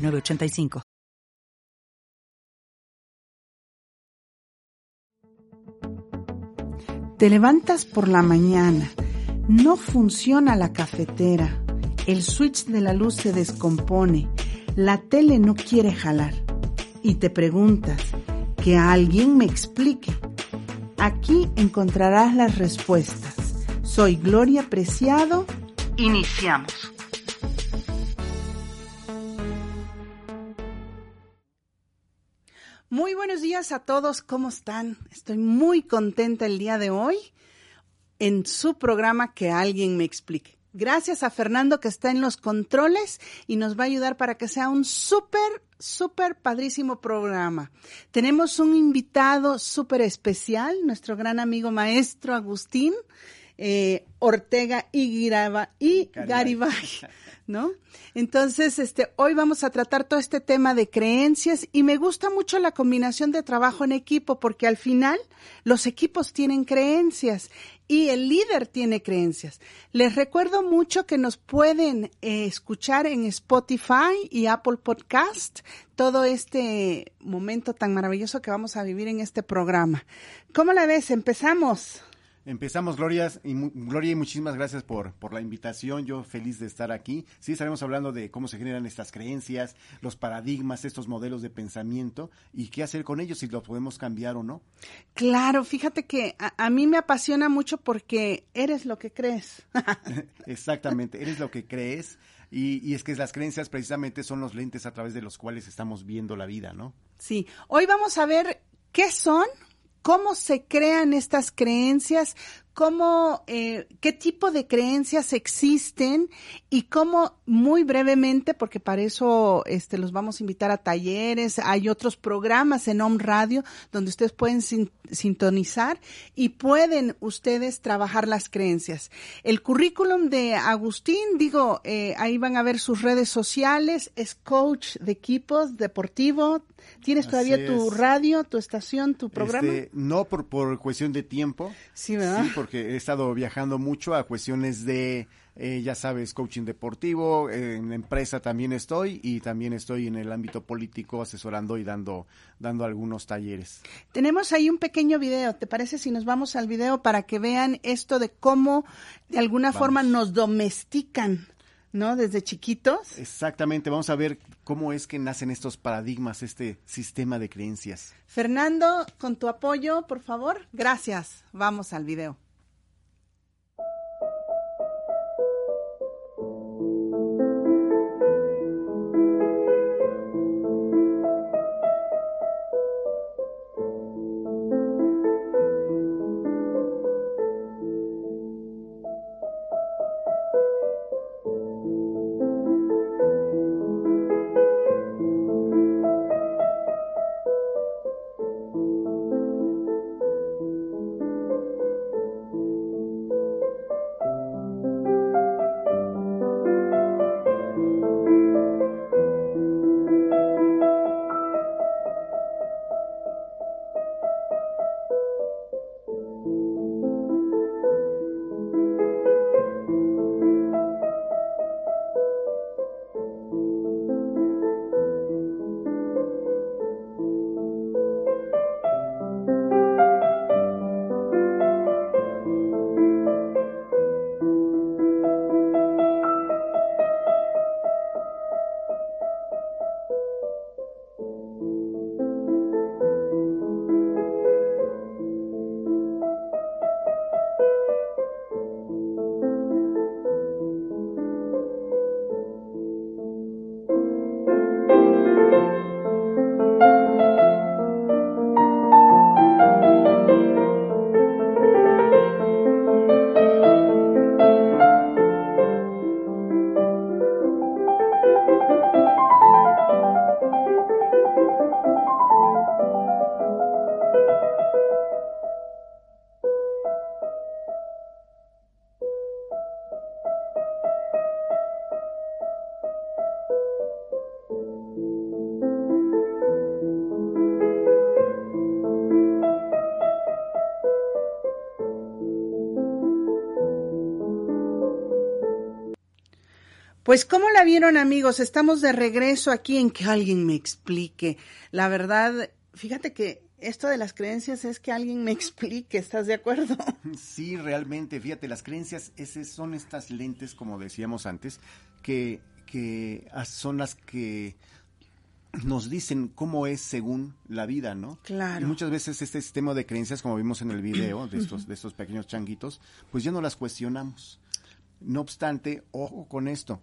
985. Te levantas por la mañana, no funciona la cafetera, el switch de la luz se descompone, la tele no quiere jalar y te preguntas, que alguien me explique. Aquí encontrarás las respuestas. Soy Gloria Preciado. Iniciamos. Muy buenos días a todos, ¿cómo están? Estoy muy contenta el día de hoy en su programa Que alguien me explique. Gracias a Fernando que está en los controles y nos va a ayudar para que sea un súper, súper padrísimo programa. Tenemos un invitado súper especial, nuestro gran amigo maestro Agustín eh, Ortega y, Giraba, y Garibay. ¿no? Entonces, este, hoy vamos a tratar todo este tema de creencias y me gusta mucho la combinación de trabajo en equipo porque al final los equipos tienen creencias y el líder tiene creencias. Les recuerdo mucho que nos pueden eh, escuchar en Spotify y Apple Podcast todo este momento tan maravilloso que vamos a vivir en este programa. ¿Cómo la ves? Empezamos. Empezamos, Gloria, y, Gloria, y muchísimas gracias por, por la invitación. Yo feliz de estar aquí. Sí, estaremos hablando de cómo se generan estas creencias, los paradigmas, estos modelos de pensamiento y qué hacer con ellos, si los podemos cambiar o no. Claro, fíjate que a, mí me apasiona mucho porque eres lo que crees. Exactamente, eres lo que crees. Y, y, es que las creencias precisamente son los lentes a través de los cuales estamos viendo la vida, ¿no? Sí, hoy vamos a ver qué son, cómo se crean estas creencias, cómo, eh, qué tipo de creencias existen y cómo muy brevemente, porque para eso este, los vamos a invitar a talleres, hay otros programas en Home Radio donde ustedes pueden sintonizar y pueden ustedes trabajar las creencias. El currículum de Agustín, digo, eh, ahí van a ver sus redes sociales, es coach de equipos deportivo. ¿Tienes todavía tu radio, tu estación, tu programa? Este, no por, por cuestión de tiempo. Sí, ¿verdad? Sí, porque he estado viajando mucho a cuestiones de, eh, ya sabes, coaching deportivo, en empresa también estoy y también estoy en el ámbito político asesorando y dando, dando algunos talleres. Tenemos ahí un pequeño video, ¿te parece si nos vamos al video para que vean esto de cómo de alguna forma nos domestican? ¿no? Desde chiquitos. Exactamente, vamos a ver cómo es que nacen estos paradigmas, este sistema de creencias. Fernando, con tu apoyo, por favor. Gracias. Vamos al video. Pues, ¿cómo la vieron, amigos? Estamos de regreso aquí en que alguien me explique. La verdad, fíjate que esto de las creencias es que alguien me explique, ¿estás de acuerdo? Sí, realmente, fíjate, las creencias esas son estas lentes, como decíamos antes, que, que son las que nos dicen cómo es según la vida, ¿no? Claro. Y muchas veces este sistema de creencias, como vimos en el video de estos, de estos pequeños changuitos, pues ya no las cuestionamos. No obstante, ojo con esto,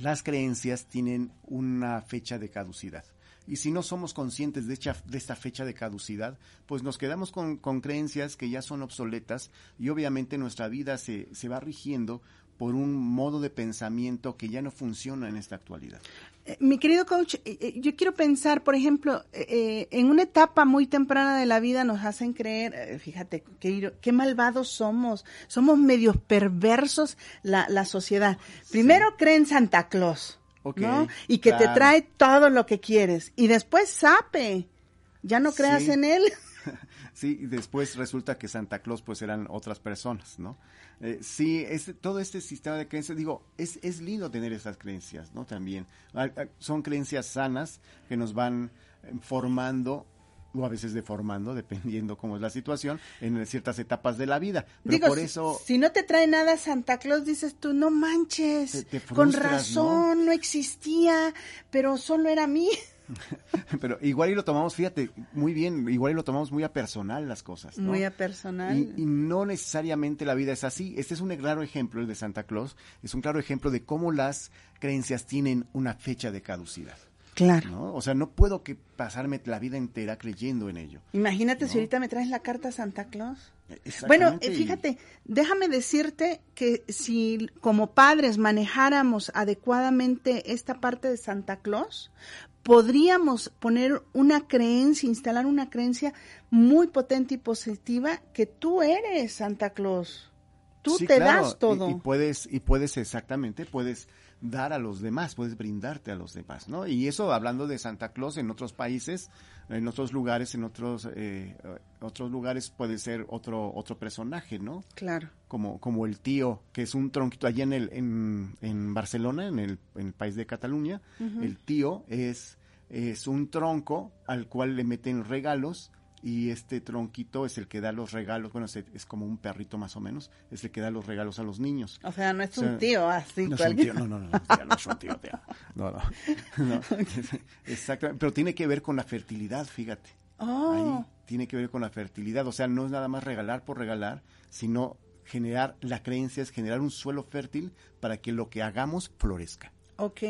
las creencias tienen una fecha de caducidad. Y si no somos conscientes de, esta fecha de caducidad, pues nos quedamos con, con, creencias que ya son obsoletas y obviamente nuestra vida se, se va rigiendo por un modo de pensamiento que ya no funciona en esta actualidad. Eh, mi querido coach, eh, eh, yo quiero pensar, por ejemplo, en una etapa muy temprana de la vida nos hacen creer, fíjate, qué, qué malvados somos, somos medios perversos la, la sociedad. Primero creen Santa Claus, ¿no? Y que te trae todo lo que quieres. Y después sape, ya no creas en él. sí, y después resulta que Santa Claus pues eran otras personas, ¿no? Eh, sí, este, todo este sistema de creencias, digo, es, es lindo tener esas creencias, ¿no? También. Son creencias sanas que nos van eh, formando o a veces deformando, dependiendo cómo es la situación, en ciertas etapas de la vida. Pero Digo, por eso... Si, no te trae nada Santa Claus, dices tú, no manches, con razón, ¿no? ¿no? existía, pero solo era mí. Pero igual y lo tomamos, fíjate, muy bien, igual y lo tomamos muy a personal las cosas. ¿no? Muy a personal. Y, no necesariamente la vida es así. Este es un claro ejemplo, el de Santa Claus, es un claro ejemplo de cómo las creencias tienen una fecha de caducidad. Claro. O sea, no puedo que pasarme la vida entera creyendo en ello. Imagínate si ahorita me traes la carta Santa Claus. Bueno, eh, fíjate, déjame decirte que si como padres manejáramos adecuadamente esta parte de Santa Claus, podríamos poner una creencia, instalar una creencia muy potente y positiva que tú eres Santa Claus. Tú te das todo. Y, puedes, y puedes exactamente, puedes dar a los demás, puedes brindarte a los demás, ¿no? Y eso hablando de Santa Claus en otros países, en otros lugares, en otros eh, otros lugares puede ser otro otro personaje, ¿no? Claro. Como como el tío que es un tronquito allá en el en, en Barcelona, en el, en el país de Cataluña, el tío es es un tronco al cual le meten regalos y este tronquito es el que da los regalos, bueno, es, como un perrito más o menos, es el que da los regalos a los niños. O sea, no es un tío así. No es un tío, no, no, no, no, es un tío, tío. No, no, no. Exactamente, pero tiene que ver con la fertilidad, fíjate. Oh. Ahí tiene que ver con la fertilidad, o sea, no es nada más regalar por regalar, sino generar, la creencia es generar un suelo fértil para que lo que hagamos florezca. Ok,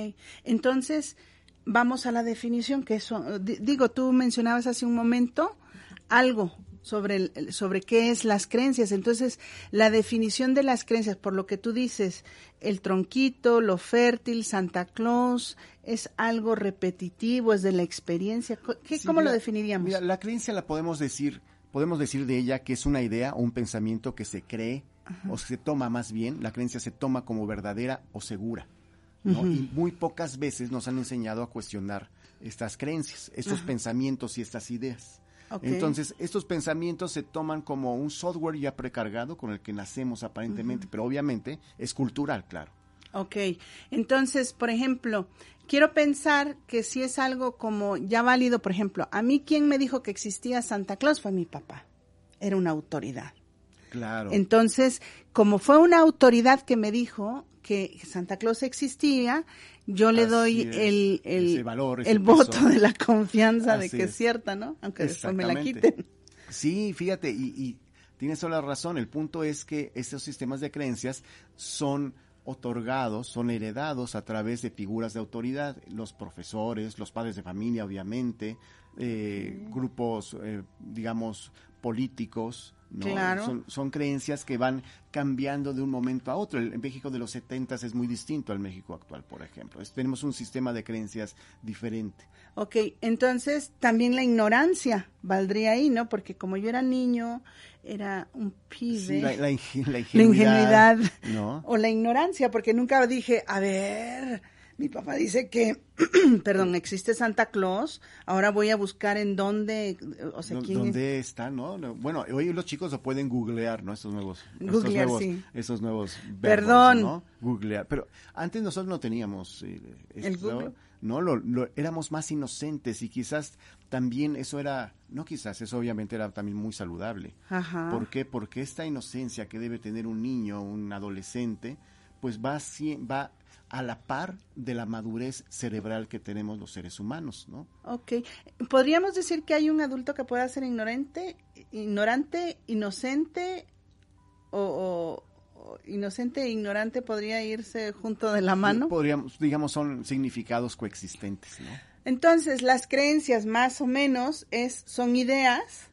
entonces vamos a la definición que eso, digo, tú mencionabas hace un momento algo sobre, el, sobre qué es las creencias. Entonces, la definición de las creencias, por lo que tú dices, el tronquito, lo fértil, Santa Claus, es algo repetitivo, es de la experiencia. ¿Qué, ¿Cómo lo definiríamos? Mira, la creencia la podemos decir, podemos decir de ella que es una idea o un pensamiento que se cree o se toma más bien, la creencia se toma como verdadera o segura. Y muy pocas veces nos han enseñado a cuestionar estas creencias, estos pensamientos y estas ideas. Entonces, estos pensamientos se toman como un software ya precargado con el que nacemos aparentemente, pero obviamente es cultural, claro. Ok, entonces, por ejemplo, quiero pensar que si es algo como ya válido, por ejemplo, a mí quien me dijo que existía Santa Claus fue mi papá, era una autoridad. Claro. Entonces, como fue una autoridad que me dijo que Santa Claus existía, yo le doy el, el, valor, el voto de la confianza de que es. cierta, ¿no? Aunque después me la quiten. Sí, fíjate, y, y tienes toda la razón. El punto es que estos sistemas de creencias son otorgados, son heredados a través de figuras de autoridad, los profesores, los padres de familia, obviamente, eh, grupos, eh, digamos, políticos, Son, son, creencias que van cambiando de un momento a otro. El, México de los 70 es muy distinto al México actual, por ejemplo. tenemos un sistema de creencias diferente. Ok, entonces también la ignorancia valdría ahí, ¿no? Porque como yo era niño, era un pibe. la, ingenuidad. O la ignorancia, porque nunca dije, a ver, Mi papá dice que, perdón, existe Santa Claus. Ahora voy a buscar en dónde, o sea, quién ¿Dónde está, no? Bueno, hoy los chicos lo pueden googlear, ¿no? Estos nuevos, googlear, estos nuevos, sí. esos nuevos verbos, Perdón. ¿no? Googlear. Pero antes nosotros no teníamos eh, el Google. no, lo, lo- éramos más inocentes y quizás también eso era, no quizás, eso obviamente era también muy saludable. Ajá. ¿Por qué? Porque esta inocencia que debe tener un niño, un adolescente, pues va, va a la par de la madurez cerebral que tenemos los seres humanos, ¿no? Ok. ¿Podríamos decir que hay un adulto que pueda ser ignorante, ignorante, inocente o, o- o inocente e ignorante podría irse junto de la mano? Podríamos, digamos, son significados coexistentes, ¿no? Entonces, las creencias más o menos es son ideas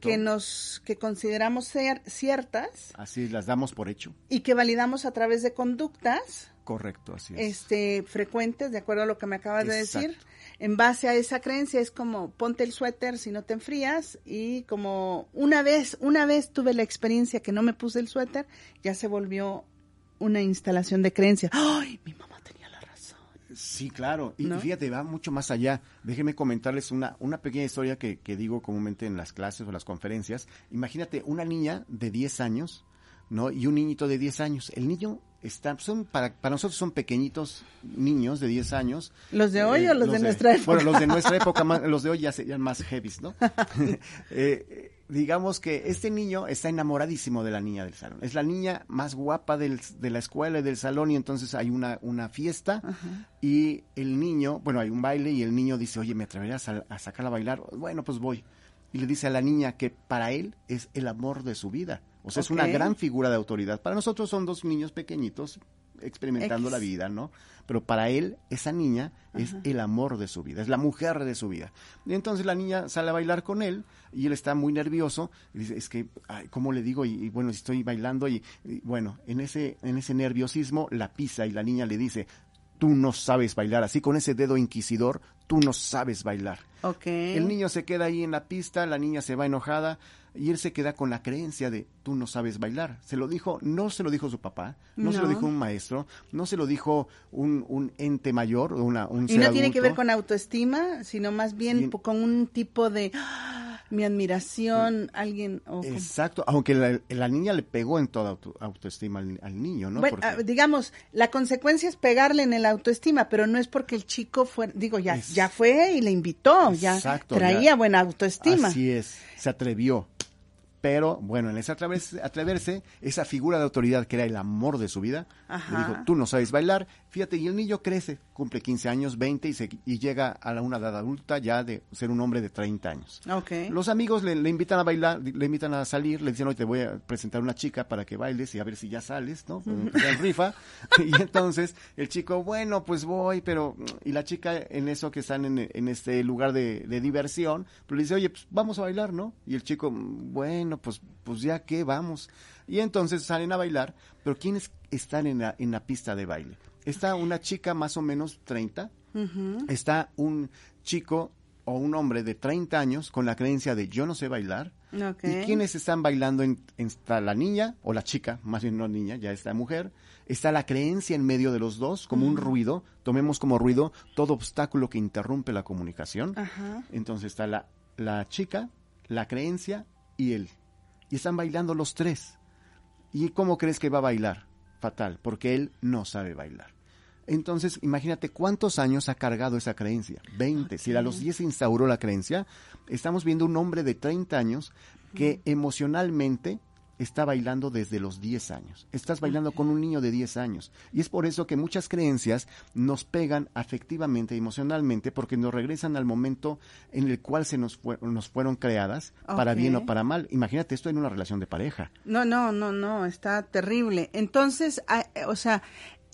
que, nos que consideramos ser ciertas Así las damos por hecho. y que validamos a través de conductas Correcto, así es. este frecuentes, de acuerdo a lo que me acabas de decir. En base a esa creencia es como ponte el suéter si no te enfrías y como una vez, una vez tuve la experiencia que no me puse el suéter, ya se volvió una instalación de creencia. ¡Ay, mi mamá! Sí, claro. Y, fíjate, va mucho más allá. Déjenme comentarles una, una pequeña historia que, que digo comúnmente en las clases o las conferencias. Imagínate una niña de 10 años, ¿no? Y un niñito de 10 años. El niño está, son para, para nosotros son pequeñitos niños de 10 años. ¿Los de hoy Eh, o los, de nuestra época? Bueno, los de nuestra época, más- los de hoy ya serían más heavies, ¿no? Eh, digamos que este niño está enamoradísimo de la niña del salón. Es la niña más guapa del- de la escuela y del salón y entonces hay una, una fiesta y el niño, bueno, hay un baile y el niño dice, oye, ¿me atreverías a, a sacarla a bailar? Bueno, pues voy. Y le dice a la niña que para él es el amor de su vida. O sea, es una gran figura de autoridad. Para nosotros son dos niños pequeñitos experimentando X. la vida, ¿no? Pero para él, esa niña es el amor de su vida, es la mujer de su vida. Y entonces la niña sale a bailar con él y él está muy nervioso. Y dice, es que, ay, ¿cómo le digo? Y, y bueno, estoy bailando y, y bueno, en ese, en ese nerviosismo la pisa y la niña le dice, tú no sabes bailar. Así con ese dedo inquisidor, tú no sabes bailar. El niño se queda ahí en la pista, la niña se va enojada y él se queda con la creencia de tú no sabes bailar. Se lo dijo, no se lo dijo su papá, no, se lo dijo un maestro, no se lo dijo un, un ente mayor, una, un Y ser no tiene que ver con autoestima, sino más bien con un tipo de "Ah, mi admiración, alguien Exacto, aunque la, la niña le pegó en toda auto- autoestima al, al niño, ¿no? Bueno, Porque- ah, digamos, la consecuencia es pegarle en el autoestima, pero no es porque el chico fue, digo, ya, Es- ya fue y le invitó, ya traía ya. buena autoestima. Así es, se atrevió. Pero bueno, en ese atreverse, atreverse, esa figura de autoridad que era el amor de su vida, Ajá. le dijo, tú no sabes bailar. Fíjate, y el niño crece, cumple 15 años, 20 y, se, y llega a la, una edad adulta ya de ser un hombre de 30 años. Ok. Los amigos le, le invitan a bailar, le invitan a salir, le dicen, hoy te voy a presentar una chica para que bailes y a ver si ya sales, ¿no? En rifa. Y entonces el chico, bueno, pues voy, pero... Y la chica en eso que están en, en este lugar de, de diversión, pues le dice, oye, pues vamos a bailar, ¿no? Y el chico, bueno, pues, pues ya que vamos. Y entonces salen a bailar, pero ¿quiénes están en la, en la pista de baile? Está una chica más o menos 30, está un chico o un hombre de 30 años con la creencia de yo no sé bailar. ¿Y quiénes están bailando? En, en- está la niña o la chica, más bien no niña, ya está mujer. Está la creencia en medio de los dos, como un ruido. Tomemos como ruido todo obstáculo que interrumpe la comunicación. Entonces está la, la chica, la creencia y él. Y están bailando los tres. ¿Y cómo crees que va a bailar? Fatal, porque él no sabe bailar. Entonces, imagínate cuántos años ha cargado esa creencia. 20. Si a los 10 se instauró la creencia, estamos viendo un hombre de 30 años que emocionalmente está bailando desde los 10 años. Estás bailando con un niño de 10 años. Y es por eso que muchas creencias nos pegan afectivamente, emocionalmente, porque nos regresan al momento en el cual se nos, fue- nos fueron creadas, para bien o para mal. Imagínate esto en una relación de pareja. No, no, no, no, está terrible. Entonces, o sea,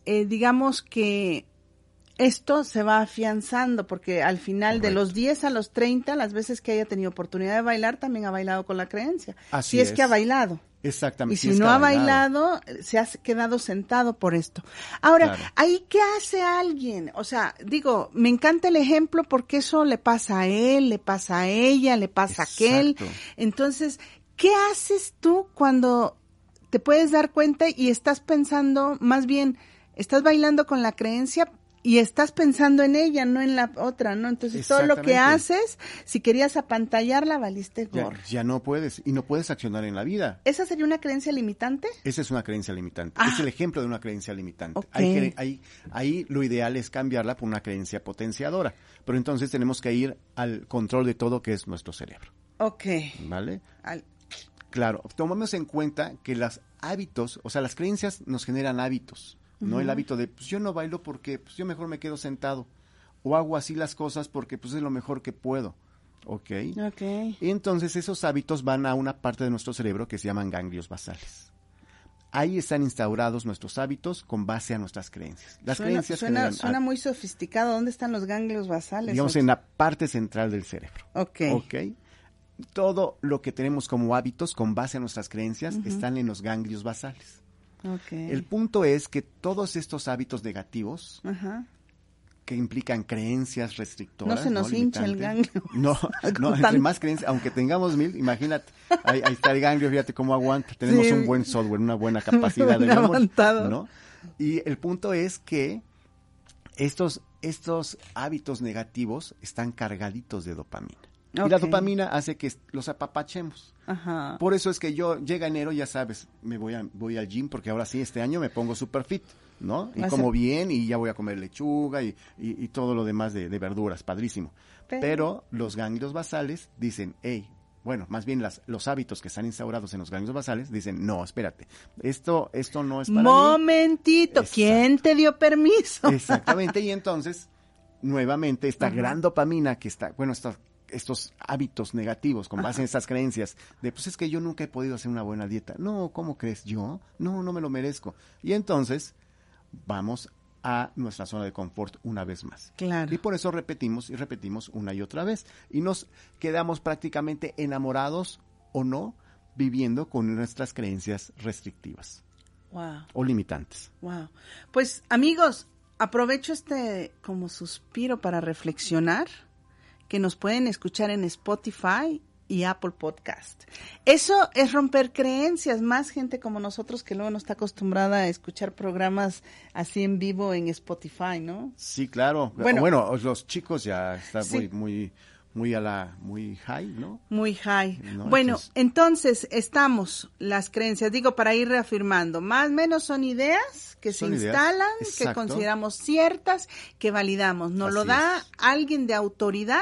eh, digamos que esto se va afianzando porque al final de los 10 a los 30, las veces que haya tenido oportunidad de bailar, también ha bailado con la creencia. Así si es, es. que ha bailado. Exactamente. Y si no ha bailado, se ha quedado sentado por esto. Ahora, Claro. ¿ahí qué hace alguien? O sea, digo, me encanta el ejemplo porque eso le pasa a él, le pasa a ella, le pasa a aquel. Entonces, ¿qué haces tú cuando te puedes dar cuenta y estás pensando, más bien, estás bailando con la creencia, y estás pensando en ella, no en la otra, ¿no? Entonces todo lo que haces, si querías apantallarla, valiste gorro. Ya, no puedes, y no puedes accionar en la vida. ¿Esa sería una creencia limitante? Esa es una creencia limitante. Es el ah. ejemplo de una creencia limitante. Ahí, ahí, lo ideal es cambiarla por una creencia potenciadora. Pero entonces tenemos que ir al control de todo que es nuestro cerebro. Ok. ¿Vale? Claro, tomamos en cuenta que los hábitos, o sea, las creencias nos generan hábitos. No el hábito de, pues yo no bailo porque pues yo mejor me quedo sentado. O hago así las cosas porque pues es lo mejor que puedo. ¿Ok? Ok. Y entonces esos hábitos van a una parte de nuestro cerebro que se llaman ganglios basales. Ahí están instaurados nuestros hábitos con base a nuestras creencias. Las suena, creencias suena, suena muy sofisticado. ¿Dónde están los ganglios basales? Digamos en la parte central del cerebro. Ok. Ok. Todo lo que tenemos como hábitos con base a nuestras creencias están en los ganglios basales. El punto es que todos estos hábitos negativos que implican creencias restrictoras. No se nos hincha el ganglio. No, no entre más creencias, aunque tengamos mil, imagínate, ahí, está el ganglio, fíjate cómo aguanta. Tenemos un buen software, una buena capacidad de. ¿no? Y el punto es que estos, estos hábitos negativos están cargaditos de dopamina. Y la dopamina hace que los apapachemos. Por eso es que yo llega enero, ya sabes, me voy a, voy al gym porque ahora sí este año me pongo super fit, ¿no? Y como bien y ya voy a comer lechuga y, y, todo lo demás de, verduras, padrísimo. Pero, los ganglios basales dicen, hey, bueno, más bien las, los hábitos que están instaurados en los ganglios basales dicen, no, espérate, esto, esto no es para Momentito, ¿quién te dio permiso? Exactamente, y entonces, nuevamente, esta gran dopamina que está, bueno, esta estos hábitos negativos con base en estas creencias de pues es que yo nunca he podido hacer una buena dieta. No, ¿cómo crees yo? No, no me lo merezco. Y entonces vamos a nuestra zona de confort una vez más. Claro. Y por eso repetimos y repetimos una y otra vez. Y nos quedamos prácticamente enamorados o no viviendo con nuestras creencias restrictivas. Wow. O limitantes. Wow. Pues amigos, aprovecho este como suspiro para reflexionar que nos pueden escuchar en Spotify y Apple Podcast. Eso es romper creencias, más gente como nosotros que luego no está acostumbrada a escuchar programas así en vivo en Spotify, ¿no? Sí, claro. Bueno, bueno los chicos ya están muy, muy muy a la muy high, ¿no? Muy high. Bueno, entonces estamos las creencias, digo para ir reafirmando, más o menos son ideas que se instalan, que consideramos ciertas, que validamos. Nos lo da alguien de autoridad,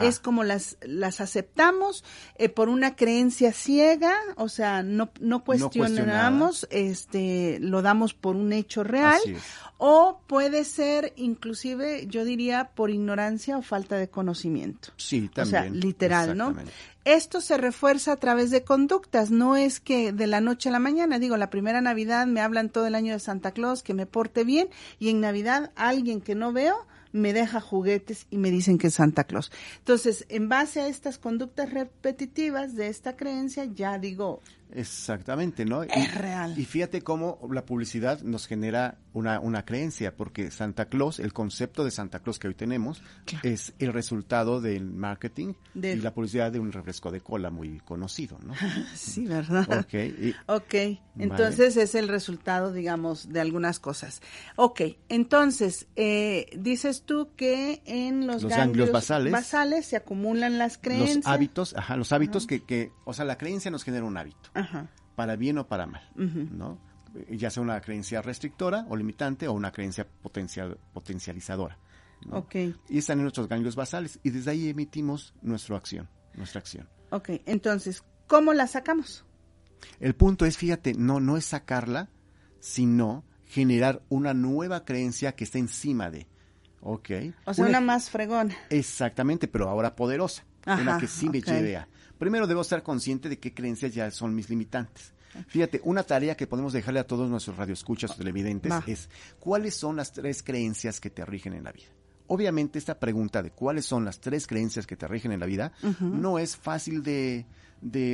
es como las las aceptamos eh, por una creencia ciega, o sea, no no cuestionamos, este lo damos por un hecho real o puede ser inclusive, yo diría, por ignorancia o falta de conocimiento. Sí, también. O sea, literal, ¿no? Esto se refuerza a través de conductas, no es que de la noche a la mañana, digo, la primera Navidad me hablan todo el año de Santa Claus, que me porte bien, y en Navidad alguien que no veo me deja juguetes y me dicen que es Santa Claus. Entonces, en base a estas conductas repetitivas de esta creencia, ya digo, Exactamente, ¿no? Es real. Y fíjate cómo la publicidad nos genera una, una creencia, porque Santa Claus, el concepto de Santa Claus que hoy tenemos, es el resultado del marketing y la publicidad de un refresco de cola muy conocido, ¿no? sí, ¿verdad? Ok. Y, ok, entonces es el resultado, digamos, de algunas cosas. Ok, entonces, eh, dices tú que en los, ganglios, basales, basales, se acumulan las creencias. Los hábitos, ajá, los hábitos que, que, o sea, la creencia nos genera un hábito para bien o para mal, ¿no? Ya sea una creencia restrictora o limitante o una creencia potencial, potencializadora. Y están en nuestros ganglios basales y desde ahí emitimos nuestra acción, nuestra acción. Ok, entonces, ¿cómo la sacamos? El punto es, fíjate, no, no es sacarla, sino generar una nueva creencia que esté encima de. ¿Ok? O sea, una, más fregona. Exactamente, pero ahora poderosa. una que sí me idea primero debo estar consciente de qué creencias ya son mis limitantes. Fíjate, una tarea que podemos dejarle a todos nuestros radioescuchas o televidentes es ¿cuáles son las tres creencias que te rigen en la vida? Obviamente esta pregunta de cuáles son las tres creencias que te rigen en la vida no es fácil de,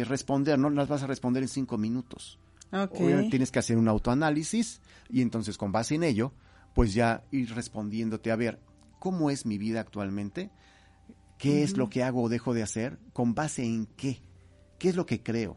responder, no las vas a responder en cinco minutos. Obviamente tienes que hacer un autoanálisis y entonces con base en ello, pues ya ir respondiéndote a ver cómo es mi vida actualmente, ¿Qué es lo que hago o dejo de hacer? ¿Con base en qué? ¿Qué es lo que creo?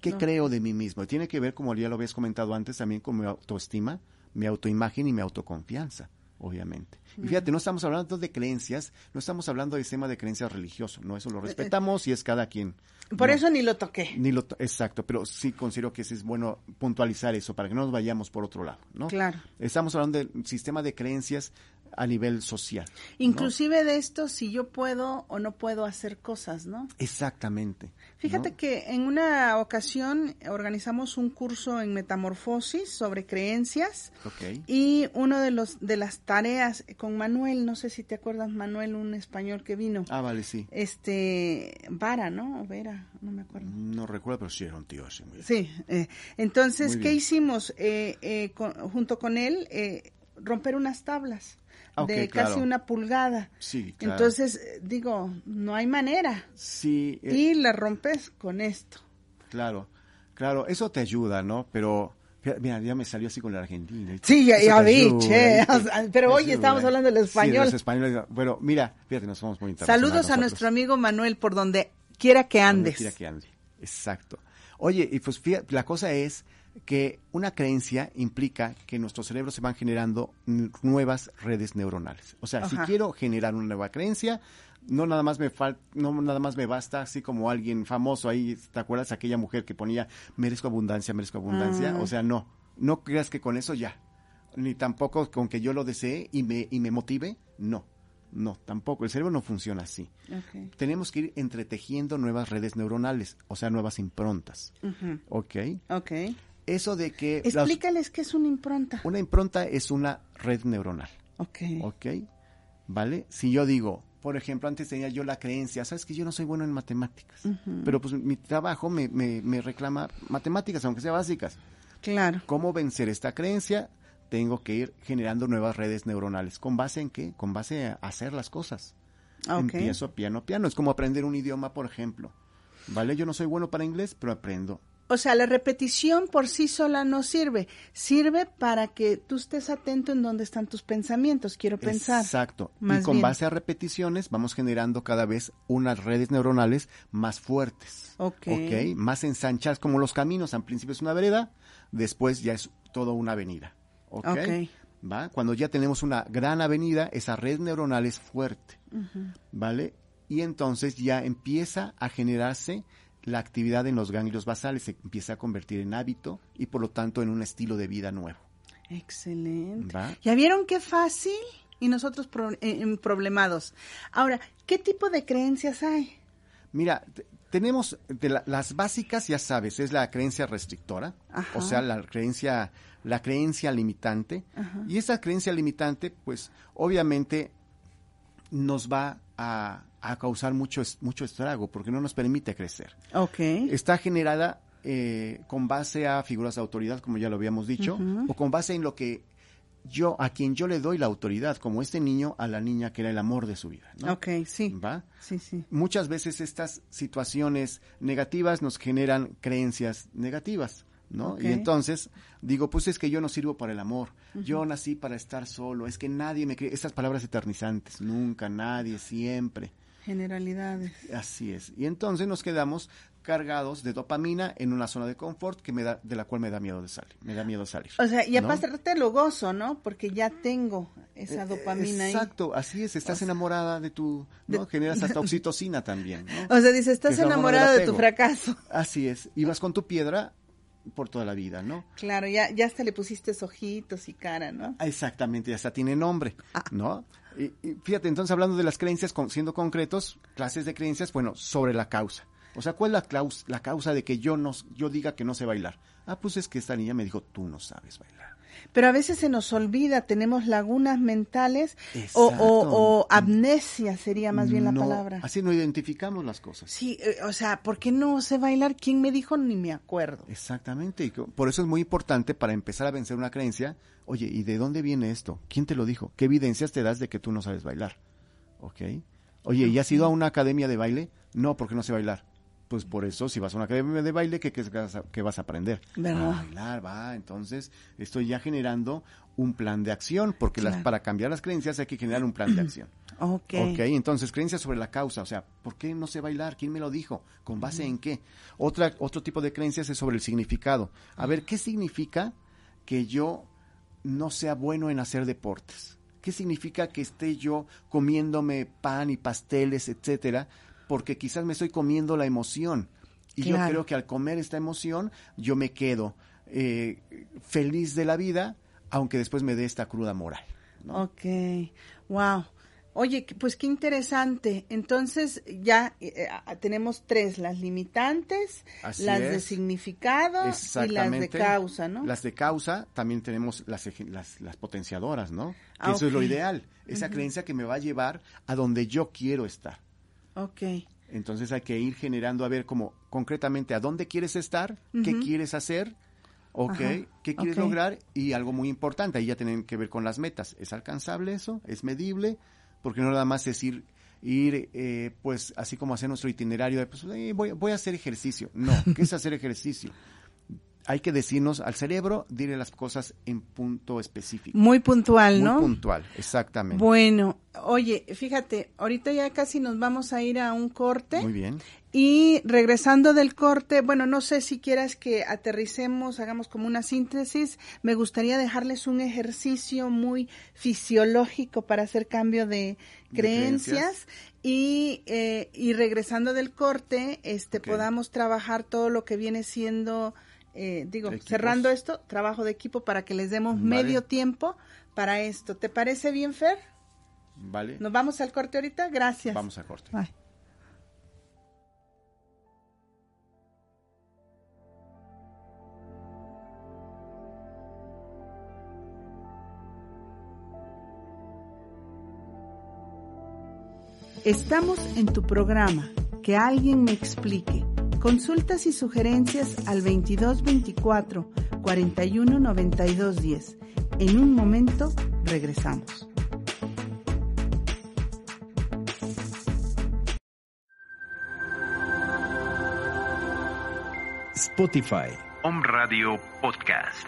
¿Qué creo de mí mismo? Tiene que ver, como ya lo habías comentado antes, también con mi autoestima, mi autoimagen y mi autoconfianza. obviamente. Y fíjate, no estamos hablando de creencias, no estamos hablando de tema de creencias religioso, no, eso lo respetamos y es cada quien. Por No, eso ni lo toqué. Ni lo, to- exacto, pero sí considero que sí es bueno puntualizar eso para que no nos vayamos por otro lado, ¿no? Claro. Estamos hablando del sistema de creencias a nivel social. ¿no? Inclusive de esto, si yo puedo o no puedo hacer cosas, ¿no? Exactamente. Fíjate ¿no? que en una ocasión organizamos un curso en metamorfosis sobre creencias Ok. y uno de los de las tareas con Manuel, no sé si te acuerdas Manuel, un español que vino, Ah, vale, sí. este Vara, ¿no? O Vera, no me acuerdo. No recuerdo, pero sí era un tío así. muy- Sí, eh, entonces, ¿qué hicimos eh, eh, con- junto con él? Eh, romper unas tablas Ah, de claro. casi una pulgada. Sí, claro. Entonces, eh, digo, no hay manera. Sí, eh, Y la rompes con esto. claro, claro, eso te ayuda, ¿no? Pero, mira, ya me salió así con la Argentina. Sí, ya, ya pero hoy estábamos hablando del Sí, de español. los españoles. Pero mira, fíjate, nos somos muy internacionales Saludos a nuestro amigo Manuel por donde quiera que Donde andes. quiera que ande. Exacto. Oye, y pues fíjate, la cosa es que una creencia implica que nuestros cerebros se van generando nuevas redes neuronales. O sea, si quiero generar una nueva creencia, no nada más me fal- no nada más me basta así como alguien famoso ahí, ¿te acuerdas aquella mujer que ponía merezco abundancia, merezco abundancia? Ah. O sea, no, no creas que con eso ya. Ni tampoco con que yo lo desee y me y me motive, no. No, tampoco, el cerebro no funciona así tenemos que ir entretejiendo nuevas redes neuronales, o sea, nuevas improntas. ¿Ok? Ok. Eso de que... Explícales qué es una impronta. una impronta es una red neuronal. Ok. ¿Ok? ¿Vale? Si yo digo, por ejemplo, antes tenía yo la creencia, sabes que yo no soy bueno en matemáticas, pero pues mi trabajo me, me, me reclama matemáticas, aunque sea básicas. Claro. ¿Cómo vencer esta creencia? Tengo que ir generando nuevas redes neuronales. ¿Con base en qué? Con base a hacer las cosas. Ok. Empiezo piano piano. Es como aprender un idioma, por ejemplo. ¿Vale? Yo no soy bueno para inglés, pero aprendo. O sea, la repetición por sí sola no sirve. Sirve para que tú estés atento en dónde están tus pensamientos, quiero pensar. Exacto. Más y con bien. base a repeticiones vamos generando cada vez unas redes neuronales más fuertes. Ok. Ok. Más ensanchadas, como los caminos. Al principio es una vereda, después ya es todo una avenida. Ok. Ok. ¿Va? Cuando ya tenemos una gran avenida, esa red neuronal es fuerte. ¿Vale? Y entonces ya empieza a generarse la actividad en los ganglios basales, se empieza a convertir en hábito y por lo tanto en un estilo de vida nuevo. Excelente. ¿Va? ¿Ya vieron qué fácil? Y nosotros pro- eh, eh, problemados. Ahora, ¿qué tipo de creencias hay? Mira, te- tenemos de la- las básicas, ya sabes, es la creencia restrictora, Ajá. o sea, la creencia, la creencia limitante. Ajá. Y esa creencia limitante, pues, obviamente nos va a, a causar mucho, mucho estrago porque no nos permite crecer. Ok. Está generada eh, con base a figuras de autoridad, como ya lo habíamos dicho, o con base en lo que yo, a quien yo le doy la autoridad, como este niño a la niña que era el amor de su vida. ¿no? Ok, sí. ¿Va? Sí, sí. muchas veces estas situaciones negativas nos generan creencias negativas, ¿no? Y entonces digo, pues es que yo no sirvo para el amor, yo nací para estar solo, es que nadie me cree, estas palabras eternizantes, nunca, nadie, siempre, Generalidades. así es. Y entonces nos quedamos cargados de dopamina en una zona de confort que me da, de la cual me da miedo de salir, me da miedo salir. O sea, y ¿no? aparte lo gozo, ¿no? Porque ya tengo esa Eh, dopamina ahí. Exacto, así es, estás enamorada de tu, ¿no? Generas hasta oxitocina también, ¿no? O sea, dice, estás es del de tu fracaso. Así es. Y vas con tu piedra por toda la vida, ¿no? Claro, ya, ya hasta le pusiste ojitos y cara, ¿no? Exactamente, ya hasta tiene nombre, ¿no? Y, fíjate, entonces hablando de las creencias, con- siendo concretos, clases de creencias, bueno, sobre la causa. O sea, ¿cuál es la, claus- la causa de que yo, no, yo diga que no sé bailar? Ah, pues es que esta niña me dijo, tú no sabes bailar. Pero a veces se nos olvida, tenemos lagunas mentales o, Exacto. o, o amnesia sería más bien la palabra. Así no identificamos las cosas. Sí, eh, o sea, ¿por qué no sé bailar? ¿Quién me dijo? Ni me acuerdo. Exactamente, y por eso es muy importante para empezar a vencer una creencia, oye, ¿y de dónde viene esto? ¿Quién te lo dijo? ¿Qué evidencias te das de que tú no sabes bailar? ¿Ok? Oye, ¿y has ido a una academia de baile? No, porque no sé bailar. Pues por eso, si vas a una academia de baile, ¿qué, qué vas, a, qué vas a aprender? ¿Verdad? A bailar, va. Entonces, estoy ya generando un plan de acción, porque las, para cambiar las creencias hay que generar un plan de acción. Ok. Ok, entonces creencias sobre la causa, o sea, ¿por qué no sé bailar? ¿Quién me lo dijo? ¿Con base en qué? Otra, otro tipo de creencias es sobre el significado. A ver, ¿qué significa que yo no sea bueno en hacer deportes? ¿Qué significa que esté yo comiéndome pan y pasteles, etcétera? Porque quizás me estoy comiendo la emoción. Y yo creo que al comer esta emoción, yo me quedo eh, feliz de la vida, aunque después me dé esta cruda moral. Ok, wow. Oye, pues qué interesante. Entonces ya eh, eh, tenemos tres, las limitantes, las de significado y las de causa, ¿no? Las de causa, también tenemos las, las, potenciadoras, ¿no? Ah, eso es lo ideal, esa creencia que me va a llevar a donde yo quiero estar. Ok. Entonces hay que ir generando a ver como concretamente a dónde quieres estar, qué quieres hacer, ok, qué quieres lograr y algo muy importante, ahí ya tienen que ver con las metas. ¿Es alcanzable eso? ¿Es medible? porque no nada más es ir, ir eh, pues así como hacer nuestro itinerario de, pues voy, voy a hacer ejercicio. No, ¿qué es hacer ejercicio? Hay que decirnos al cerebro, dirle las cosas en punto específico. Muy puntual, ¿no? Muy puntual, exactamente. Bueno, oye, fíjate, ahorita ya casi nos vamos a ir a un corte. Muy bien. Y regresando del corte, bueno, no sé si quieras que aterricemos, hagamos como una síntesis. Me gustaría dejarles un ejercicio muy fisiológico para hacer cambio de, creencias. Y, eh, y regresando del corte, este, podamos trabajar todo lo que viene siendo eh, digo, cerrando esto, trabajo de equipo para que les demos medio tiempo para esto. ¿Te parece bien, Fer? Vale. ¿Nos vamos al corte ahorita? Gracias. Vamos al corte. Estamos en tu programa. Que alguien me explique Consultas y sugerencias al 2224 41 92 10. En un momento regresamos. Spotify. Home Radio Podcast.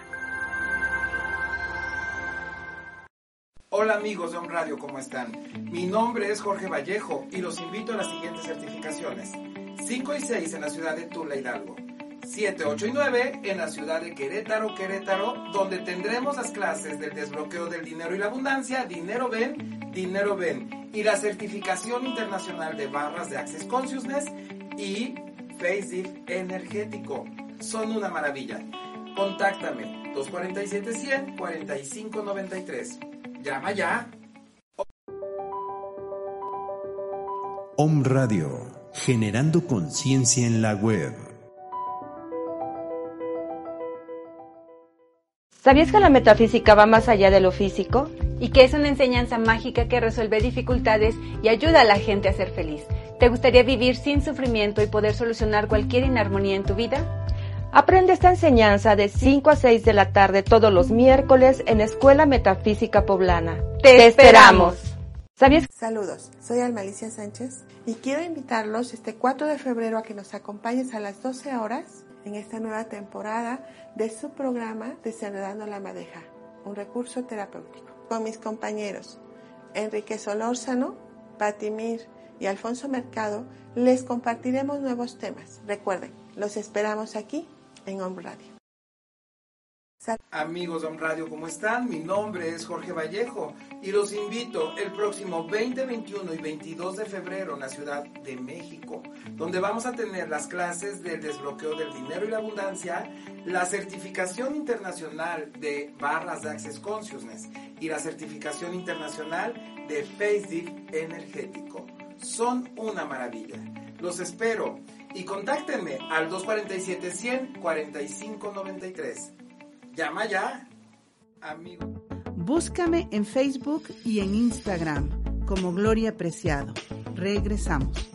Hola amigos de Home Radio, ¿cómo están? Mi nombre es Jorge Vallejo y los invito a las siguientes certificaciones. 5 y 6 en la ciudad de Tula Hidalgo. 7, 8 y 9 en la ciudad de Querétaro, Querétaro, donde tendremos las clases del desbloqueo del dinero y la abundancia, Dinero Ven, Dinero Ven, y la certificación internacional de barras de Access Consciousness y Face energético. Son una maravilla. Contáctame 247 100 4593. Llama ya. Om Radio generando conciencia en la web. ¿Sabías que la metafísica va más allá de lo físico? Y que es una enseñanza mágica que resuelve dificultades y ayuda a la gente a ser feliz. ¿Te gustaría vivir sin sufrimiento y poder solucionar cualquier inarmonía en tu vida? Aprende esta enseñanza de 5 a 6 de la tarde todos los miércoles en Escuela Metafísica Poblana. ¡Te esperamos! Saludos, soy Almalicia Sánchez y quiero invitarlos este 4 de febrero a que nos acompañes a las 12 horas en esta nueva temporada de su programa Desenredando la Madeja, un recurso terapéutico. Con mis compañeros Enrique Solórzano, Patimir y Alfonso Mercado les compartiremos nuevos temas. Recuerden, los esperamos aquí en Home Radio. Amigos de Om Radio, ¿cómo están? Mi nombre es Jorge Vallejo y los invito el próximo 20, 21 y 22 de febrero en la Ciudad de México, donde vamos a tener las clases del desbloqueo del dinero y la abundancia, la certificación internacional de barras de Access Consciousness y la certificación internacional de Face energético. Son una maravilla. Los espero y contáctenme al 247 100 4593. Llama ya, amigo. Búscame en Facebook y en Instagram como Gloria Preciado. Regresamos.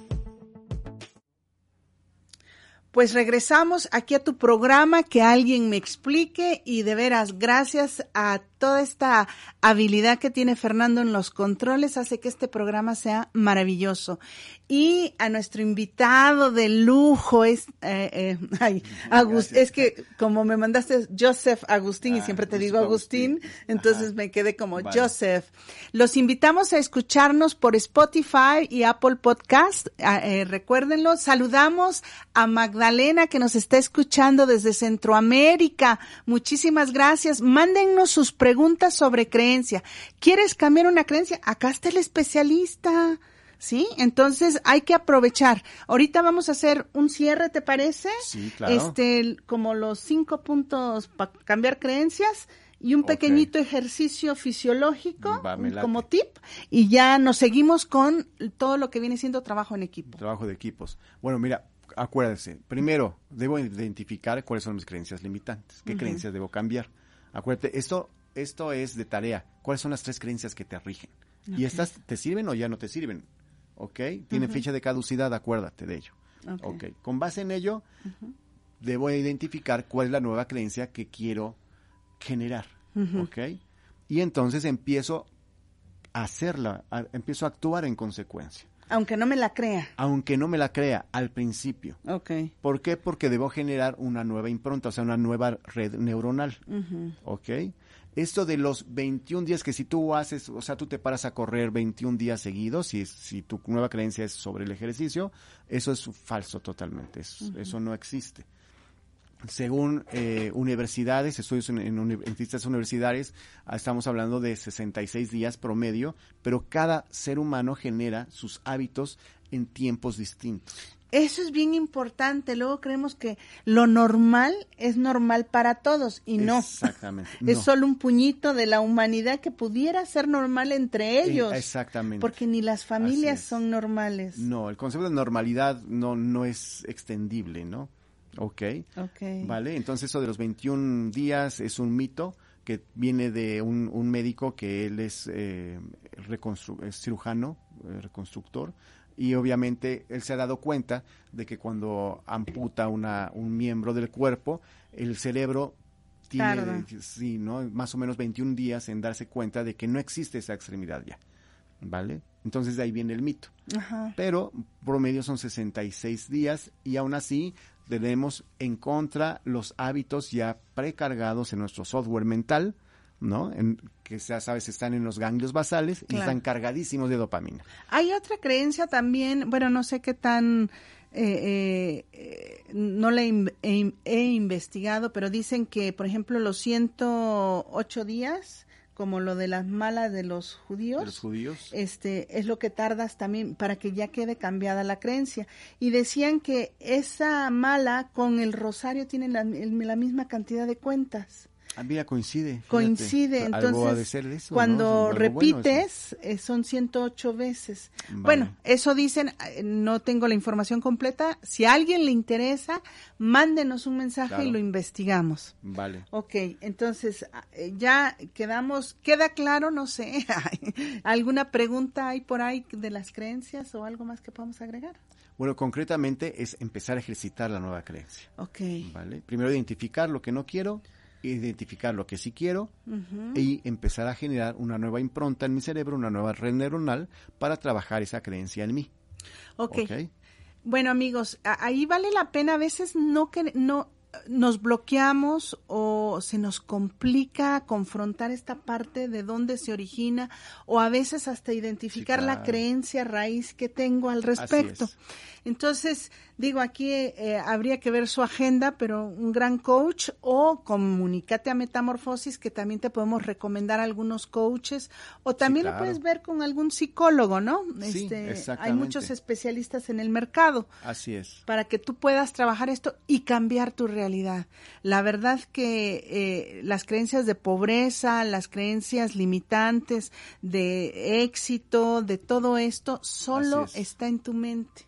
Pues regresamos aquí a tu programa, que alguien me explique y de veras, gracias a toda esta habilidad que tiene Fernando en los controles hace que este programa sea maravilloso. Y a nuestro invitado de lujo es, eh, eh, es que como me mandaste Joseph Agustín y ah, siempre te digo Agustín, entonces me quedé como Joseph. Los invitamos a escucharnos por Spotify y Apple Podcast. Ah, eh, recuérdenlo. Saludamos a Magdalena que nos está escuchando desde Centroamérica. Muchísimas gracias. Mándennos sus preguntas preguntas sobre creencia. ¿Quieres cambiar una creencia? Acá está el especialista. ¿Sí? Entonces hay que aprovechar. Ahorita vamos a hacer un cierre, ¿te parece? Sí, claro. Este, como los cinco puntos para cambiar creencias y un pequeñito ejercicio fisiológico Va, como tip y ya nos seguimos con todo lo que viene siendo trabajo en equipo. Trabajo de equipos. Bueno, mira, acuérdense. Primero, debo identificar cuáles son mis creencias limitantes. ¿Qué creencias debo cambiar? Acuérdate, esto, esto es de tarea. ¿Cuáles son las tres creencias que te rigen? ¿Y estas te sirven o ya no te sirven? ¿Ok? Tienen fecha de caducidad, acuérdate de ello. Ok. Con base en ello, debo identificar cuál es la nueva creencia que quiero generar. ¿Ok? Y entonces empiezo a hacerla, a- empiezo a actuar en consecuencia. Aunque no me la crea. Aunque no me la crea al principio. Ok. ¿Por qué? Porque debo generar una nueva impronta, o sea, una nueva red neuronal. Ujú. ¿Ok? Esto de los 21 días que si tú haces, o sea, tú te paras a correr 21 días seguidos, si, si tu nueva creencia es sobre el ejercicio, eso es falso totalmente, es- eso no existe. Según eh, universidades, estudios en, en uni- en distintas universidades, ah, estamos hablando de 66 días promedio, pero cada ser humano genera sus hábitos en tiempos distintos. Eso es bien importante. Luego creemos que lo normal es normal para todos y no. Exactamente. Es no. solo un puñito de la humanidad que pudiera ser normal entre ellos. Eh, Exactamente. Porque ni las familias son normales. No, el concepto de normalidad no, no es extendible, ¿no? Ok. Ok. Vale, entonces eso de los 21 días es un mito que viene de un, un médico que él es, eh, es cirujano, eh, reconstructor, y obviamente él se ha dado cuenta de que cuando amputa una, un miembro del cuerpo, el cerebro tiene Tarda. sí, ¿no? más o menos 21 días en darse cuenta de que no existe esa extremidad ya. ¿Vale? Entonces de ahí viene el mito Ajá. pero promedio son 66 días y aún así tenemos en contra los hábitos ya precargados en nuestro software mental, ¿no? En, que ya sabes están en los ganglios basales y están cargadísimos de dopamina. Hay otra creencia también, bueno, no sé qué tan, eh, eh, eh, no la he, he- he investigado, pero dicen que, por ejemplo, los 108 días, como lo de las malas de los judíos, De los judíos. este es lo que tardas también para que ya quede cambiada la creencia y decían que esa mala con el rosario tiene la misma cantidad de cuentas Ah, mira, coincide. fíjate. coincide Algo entonces ha de ser eso, ¿no? cuando Algo bueno eso. repites eh, son 108 veces Vale. bueno eso dicen eh, no tengo la información completa si a alguien le interesa mándenos un mensaje Claro. y lo investigamos Vale. Ok, entonces ah, eh, ya quedamos, queda claro, no sé, ¿alguna pregunta hay por ahí de las creencias o algo más que podamos agregar? Bueno, concretamente es empezar a ejercitar la nueva creencia. Ok, ¿Vale? Primero identificar lo que no quiero, identificar lo que sí quiero y empezar a generar una nueva impronta en mi cerebro, una nueva red neuronal para trabajar esa creencia en mí. ok. ¿ok? Bueno, amigos, ahí vale la pena a veces no que no nos bloqueamos o se nos complica confrontar esta parte de dónde se origina o a veces hasta identificar la claro. creencia raíz que tengo al respecto. es. Entonces, digo, aquí eh, habría que ver su agenda, pero un gran coach o comunícate a Metamorfosis, que también te podemos recomendar algunos coaches, o también claro. lo puedes ver con algún psicólogo, ¿no? Sí, Este, hay exactamente. muchos especialistas en el mercado Así es. para que tú puedas trabajar esto y cambiar tu realidad. La verdad que eh, las creencias de pobreza, las creencias limitantes de éxito, de todo esto, solo es. está en tu mente,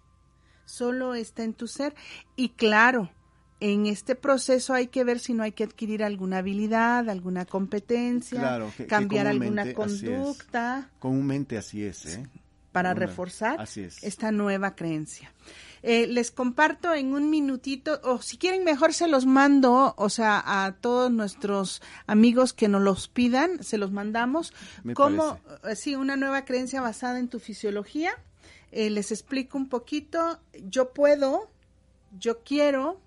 solo está en tu ser. Y claro, en este proceso hay que ver si no hay que adquirir alguna habilidad, alguna competencia, Claro, que- que cambiar alguna así conducta Comúnmente así es, ¿eh? para Una- reforzar es. esta nueva creencia. Eh, les comparto en un minutito, o si quieren mejor se los mando, o sea, a todos nuestros amigos que nos los pidan, se los mandamos, Me como, eh, sí, una nueva creencia basada en tu fisiología. Eh, les explico un poquito, yo puedo, yo quiero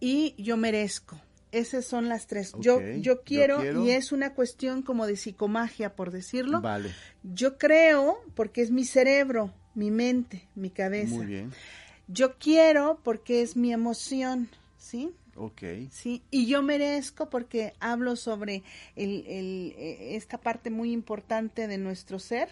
y yo merezco. Esas son las tres. yo, yo yo quiero, quiero. y es una cuestión como de psicomagia, por decirlo. Vale, Yo creo porque es mi cerebro, mi mente, mi cabeza. muy bien. Yo quiero porque es mi emoción, ¿sí? Ok. Sí, y yo merezco porque hablo sobre el, el, eh, esta parte muy importante de nuestro ser,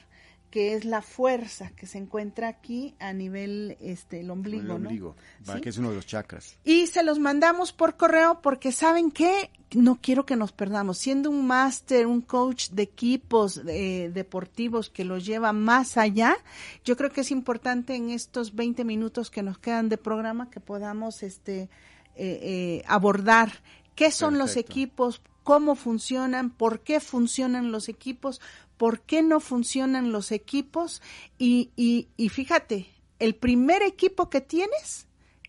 que es la fuerza que se encuentra aquí a nivel este el ombligo, El ¿no? ombligo, ¿Sí? que es uno de los chakras. Y se los mandamos por correo porque saben qué, no quiero que nos perdamos. Siendo un máster, un coach de equipos eh, deportivos que los lleva más allá, yo creo que es importante en estos 20 minutos que nos quedan de programa que podamos este eh, eh, abordar qué son los equipos, cómo funcionan, por qué funcionan los equipos, por qué no funcionan los equipos y, y, y fíjate, el primer equipo que tienes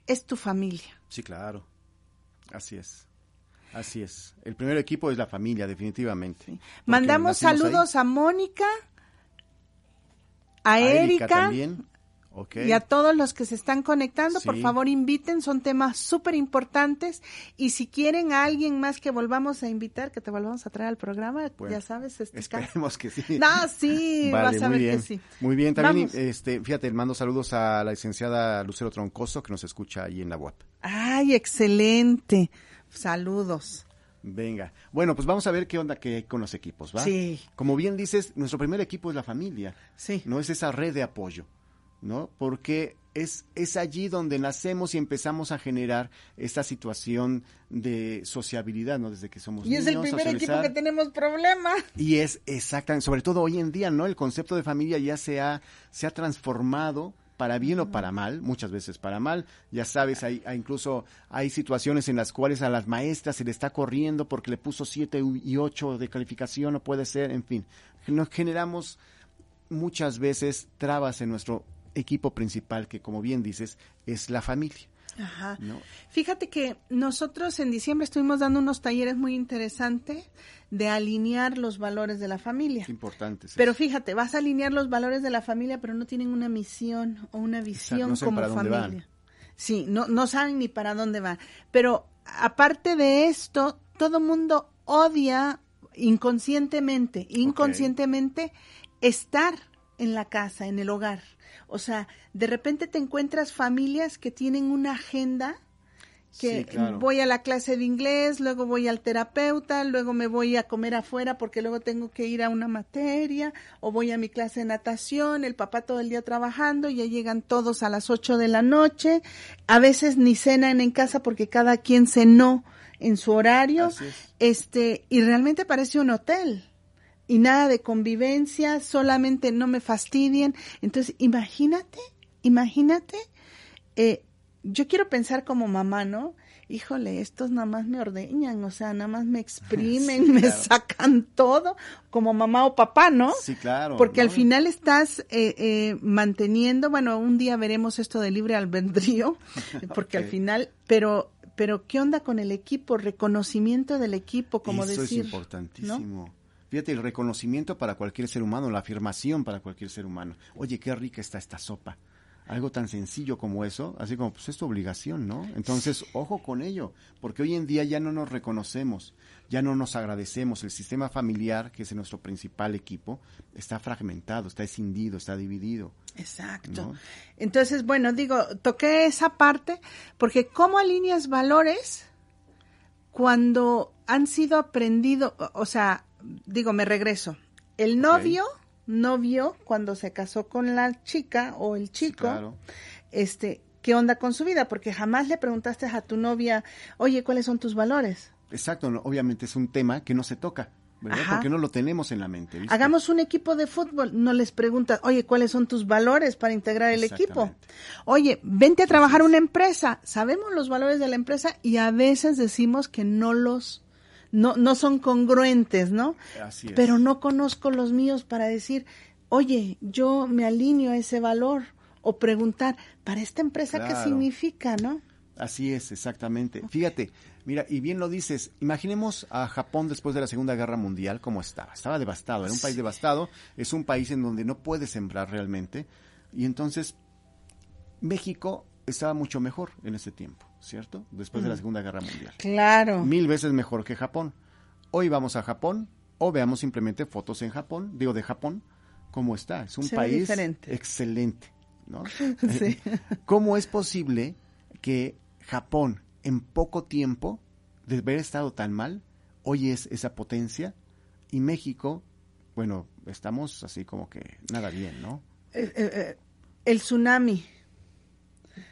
es tu familia. Sí, claro. Así es. Así es. El primer equipo es la familia, definitivamente. Mandamos ahí. saludos a Mónica, a, A Erika, también. Y a todos los que se están conectando. Por favor, inviten, son temas súper importantes. Y si quieren a alguien más que volvamos a invitar, que te volvamos a traer al programa, Bueno, ya sabes, este Esperemos que sí. No, sí, Vale, vas a muy ver bien. que sí. Muy bien, también, Vamos. este, fíjate, mando saludos a la licenciada Lucero Troncoso, que nos escucha ahí en la web. Ay, excelente. Saludos. Venga. Bueno, pues vamos a ver qué onda que hay con los equipos, ¿va? Sí. Como bien dices, nuestro primer equipo es la familia. Sí. No es esa red de apoyo, ¿no? Porque es, es allí donde nacemos y empezamos a generar esta situación de sociabilidad, ¿no? Desde que somos Y es el niños, primer equipo que tenemos problema. Y es exactamente, sobre todo hoy en día, ¿no? El concepto de familia ya se ha, se ha transformado para bien o para mal, muchas veces para mal. Ya sabes, hay, hay incluso hay situaciones en las cuales a las maestras se le está corriendo porque le puso siete y ocho de calificación, no puede ser, en fin. Nos generamos muchas veces trabas en nuestro equipo principal, que como bien dices, es la familia. Ajá. ¿no? Fíjate que nosotros en diciembre estuvimos dando unos talleres muy interesantes de alinear los valores de la familia. Es importante. sí. Pero fíjate, vas a alinear los valores de la familia, pero no tienen una misión o una visión no como familia. Sí, no, no saben ni para dónde van. Pero aparte de esto, todo mundo odia inconscientemente, inconscientemente estar en la casa, en el hogar. O sea, de repente te encuentras familias que tienen una agenda que Sí, claro. voy a la clase de inglés, luego voy al terapeuta, luego me voy a comer afuera porque luego tengo que ir a una materia, o voy a mi clase de natación, el papá todo el día trabajando, ya llegan todos a las 8 de la noche, a veces ni cenan en casa porque cada quien cenó en su horario, es. este, y realmente parece un hotel. Y nada de convivencia, solamente no me fastidien. Entonces, imagínate, imagínate, eh, yo quiero pensar como mamá, ¿no? Híjole, estos nada más me ordeñan, o sea, nada más me exprimen, Sí, me claro. sacan todo, como mamá o papá, ¿no? Sí, claro. Porque al final estás eh, eh, manteniendo, bueno, un día veremos esto de libre albedrío, porque al final, pero, pero ¿qué onda con el equipo? Reconocimiento del equipo, como Eso decir. es importantísimo. Fíjate, el reconocimiento para cualquier ser humano, la afirmación para cualquier ser humano. Oye, qué rica está esta sopa. Algo tan sencillo como eso, así como, pues es tu obligación, ¿no? Entonces, ojo con ello, porque hoy en día ya no nos reconocemos, ya no nos agradecemos. El sistema familiar, que es nuestro principal equipo, está fragmentado, está escindido, está dividido. Exacto. ¿no? Entonces, bueno, digo, toqué esa parte porque ¿cómo alineas valores cuando han sido aprendido, o- o sea, digo, me regreso. El novio no vio cuando se casó con la chica o el chico, Claro. este, qué onda con su vida, porque jamás le preguntaste a tu novia, oye, ¿cuáles son tus valores? Exacto, no, obviamente es un tema que no se toca, ¿verdad? Ajá. Porque no lo tenemos en la mente. ¿viste? Hagamos un equipo de fútbol, no les preguntas, oye, ¿cuáles son tus valores para integrar el equipo? Oye, vente a trabajar una empresa. Sabemos los valores de la empresa y a veces decimos que no los, no, no son congruentes, ¿no? Así es. Pero no conozco los míos para decir, oye, yo me alineo a ese valor. O preguntar, ¿para esta empresa qué significa, no? Así es, exactamente. Fíjate, mira, y bien lo dices, imaginemos a Japón después de la Segunda Guerra Mundial como estaba. Estaba devastado, era un país devastado, es un país en donde no puede sembrar realmente. Y entonces México estaba mucho mejor en ese tiempo, ¿cierto? Después de la Segunda Guerra Mundial. Claro. Mil veces mejor que Japón. Hoy vamos a Japón o veamos simplemente fotos en Japón, digo de Japón, ¿cómo está? Es un Se país diferente. excelente, ¿no? Sí. ¿Cómo es posible que Japón, en poco tiempo, de haber estado tan mal, hoy es esa potencia y México, bueno, estamos así como que nada bien, ¿no? Eh, eh, eh, el tsunami,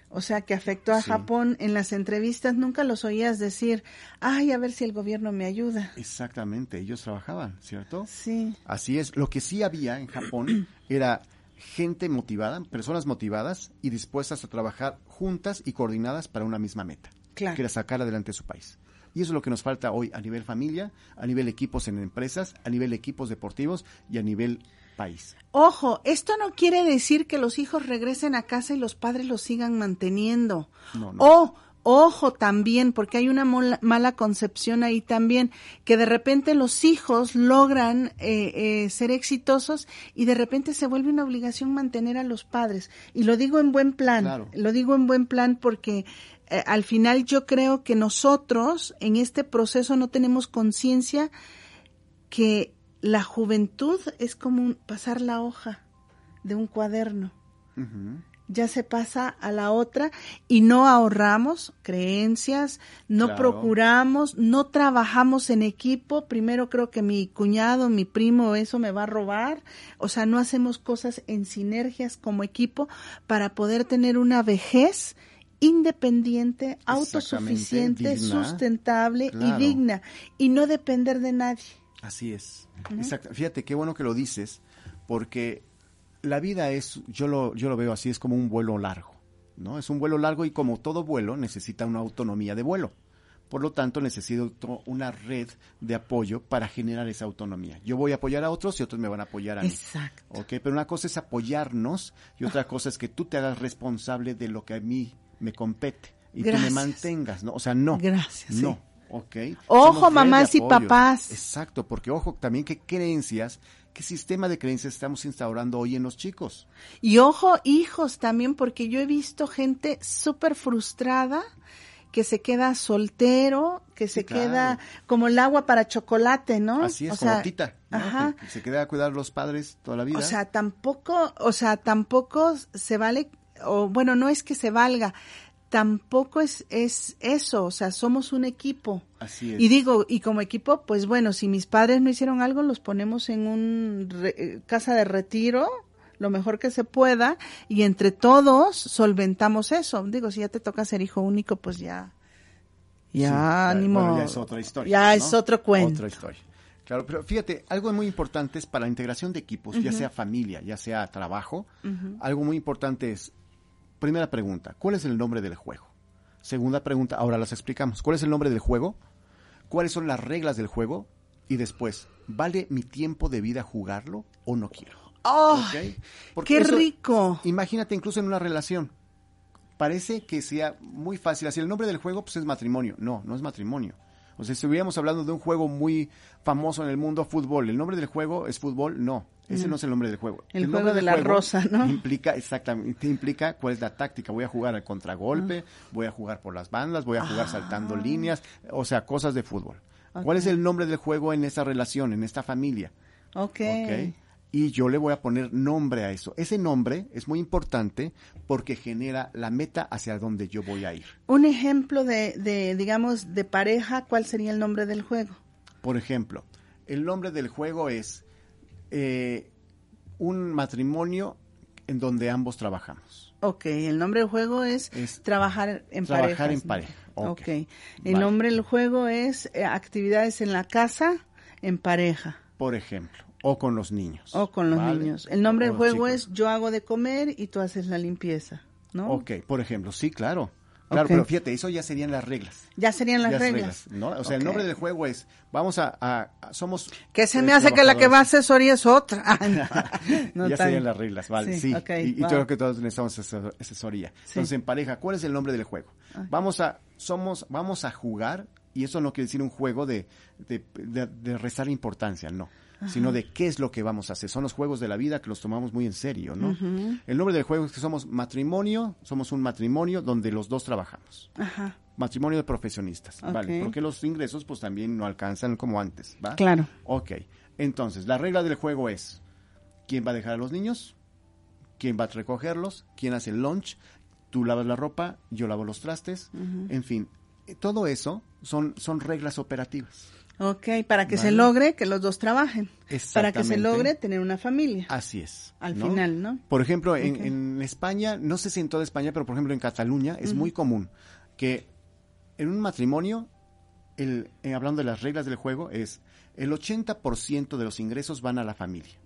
o sea, que afectó a Sí. Japón, en las entrevistas nunca los oías decir, ay, a ver si el gobierno me ayuda. Exactamente, ellos trabajaban, ¿cierto? Sí, Así es, lo que sí había en Japón era gente motivada, personas motivadas y dispuestas a trabajar juntas y coordinadas para una misma meta, Claro. que era sacar adelante su país. Y eso es lo que nos falta hoy a nivel familia, a nivel equipos en empresas, a nivel equipos deportivos y a nivel país. Ojo, esto no quiere decir que los hijos regresen a casa y los padres los sigan manteniendo. No, no. O, ojo también, porque hay una mola- mala concepción ahí también, que de repente los hijos logran eh, eh, ser exitosos y de repente se vuelve una obligación mantener a los padres. Y lo digo en buen plan, Claro. lo digo en buen plan porque eh, al final yo creo que nosotros en este proceso no tenemos conciencia que la juventud es como un- pasar la hoja de un cuaderno. Ya se pasa a la otra y no ahorramos creencias, no Claro. procuramos, no trabajamos en equipo. Primero creo que mi cuñado, mi primo, eso me va a robar. O sea, no hacemos cosas en sinergias como equipo para poder tener una vejez independiente, autosuficiente, digna. sustentable Claro. y digna y no depender de nadie. Así es. Exacto. Fíjate qué bueno que lo dices, porque la vida es, yo lo, yo lo veo así, es como un vuelo largo, ¿no? Es un vuelo largo y como todo vuelo necesita una autonomía de vuelo. Por lo tanto, necesito una red de apoyo para generar esa autonomía. Yo voy a apoyar a otros y otros me van a apoyar a mí. Exacto. ¿ok? Pero una cosa es apoyarnos y otra cosa es que tú te hagas responsable de lo que a mí me compete y tú me Gracias. mantengas, ¿no? O sea, no. Gracias, sí. No. ¿ok? Ojo, mamás y papás. Exacto, porque ojo también qué creencias, qué sistema de creencias estamos instaurando hoy en los chicos. Y ojo, hijos también, porque yo he visto gente súper frustrada que se queda soltero, que se claro. queda como el agua para chocolate, ¿no? Así es, O como sea, Tita, ¿no? Ajá. Que se queda a cuidar los padres toda la vida. O sea, tampoco, o sea, tampoco se vale, o bueno, no es que se valga, tampoco es, es eso, o sea, somos un equipo. Así es. Y digo, y como equipo, pues bueno, si mis padres no hicieron algo, los ponemos en un re- eh, casa de retiro, lo mejor que se pueda, y entre todos solventamos eso. Digo, si ya te toca ser hijo único, pues ya, ya, Sí, ánimo. bueno, ya es otra historia. Ya ¿no? es otro cuento. Otra historia. Claro, pero fíjate, algo muy importante es para la integración de equipos, ya sea familia, ya sea trabajo, algo muy importante es, primera pregunta, ¿cuál es el nombre del juego? Segunda pregunta, ahora las explicamos. ¿Cuál es el nombre del juego? ¿Cuáles son las reglas del juego? Y después, ¿vale mi tiempo de vida jugarlo o no quiero? ¡Oh! ¡Qué eso- rico! Imagínate incluso en una relación. Parece que sea muy fácil. Así el nombre del juego pues es matrimonio. No, no es matrimonio. O sea, si estuviéramos hablando de un juego muy famoso en el mundo, fútbol, ¿el nombre del juego es fútbol? No, ese no, es el nombre del juego. El nombre juego de la rosa, ¿no? Implica, exactamente, implica cuál es la táctica. Voy a jugar al contragolpe, Ah. voy a jugar por las bandas, voy a jugar saltando líneas, o sea, cosas de fútbol. ¿Cuál es el nombre del juego en esa relación, en esta familia? Ok. Y yo le voy a poner nombre a eso. Ese nombre es muy importante porque genera la meta hacia donde yo voy a ir. Un ejemplo de, de, digamos, de pareja, ¿cuál sería el nombre del juego? Por ejemplo, el nombre del juego es eh, un matrimonio en donde ambos trabajamos. Ok, el nombre del juego es, Es trabajar en trabajar parejas, en pareja, ok. Ok. El Vale. nombre del juego es eh, actividades en la casa en pareja Por ejemplo, o con los niños. o con los ¿vale? niños. El nombre O del juego chicos. es yo hago de comer y tú haces la limpieza, ¿no? Ok, por ejemplo, sí, claro. Claro, pero fíjate, eso ya serían las reglas. Ya serían las reglas. ¿no? O sea, el nombre del juego es, vamos a, a- a- somos... Que se me hace que la que va a asesoría es otra. Ah, no. Ya tan- serían las reglas, vale, sí. y y va. creo que todos necesitamos asesor- asesoría. Sí. Ah. Entonces, en pareja, ¿cuál es el nombre del juego? Vamos a, somos, vamos a jugar, y eso no quiere decir un juego de, de, de- de restar importancia, no. Sino de qué es lo que vamos a hacer. Son los juegos de la vida que los tomamos muy en serio, ¿no? El nombre del juego es que somos matrimonio, somos un matrimonio donde los dos trabajamos. Ajá, Matrimonio de profesionistas, ¿vale? Porque los ingresos pues también no alcanzan como antes, ¿va? claro. Ok, entonces la regla del juego es quién va a dejar a los niños, quién va a recogerlos, quién hace el lunch, tú lavas la ropa, yo lavo los trastes, en fin, todo eso son, son reglas operativas. Ok, para que se logre que los dos trabajen. Para que se logre tener una familia. Así es. Al ¿no? final, ¿no? Por ejemplo, en, en España, no sé si en toda España, pero por ejemplo en Cataluña es muy común que en un matrimonio, el, eh, hablando de las reglas del juego, es el 80% de los ingresos van a la familia.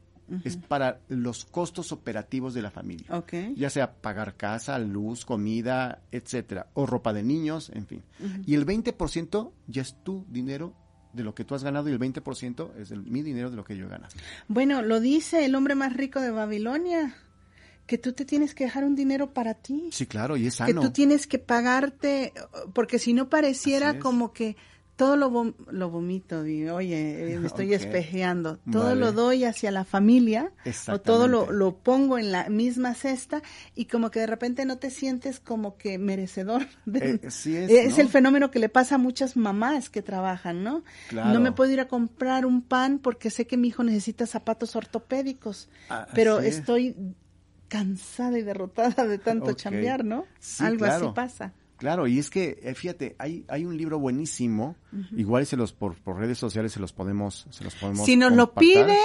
Es para los costos operativos de la familia. Ok. Ya sea pagar casa, luz, comida, etcétera, o ropa de niños, en fin. Y el 20% ya es tu dinero de lo que tú has ganado y el 20% es el- mi dinero de lo que yo he ganado. Bueno, lo dice el hombre más rico de Babilonia, que tú te tienes que dejar un dinero para ti. Sí, claro, y es que sano. tú tienes que pagarte, porque si no pareciera como que todo lo, vom- lo vomito, digo, oye, eh, me estoy Ok. espejeando, todo Vale. lo doy hacia la familia o todo lo, lo pongo en la misma cesta y como que de repente no te sientes como que merecedor. de- Eh, sí es, es ¿no? el fenómeno que le pasa a muchas mamás que trabajan, ¿no? Claro. No me puedo ir a comprar un pan porque sé que mi hijo necesita zapatos ortopédicos, Ah, pero estoy cansada y derrotada de tanto Ok. chambear, ¿no? Sí, Algo claro. así pasa. Claro, y es que, eh, fíjate, hay, hay un libro buenísimo, igual se los por, por redes sociales se los podemos, se los podemos Si nos lo piden,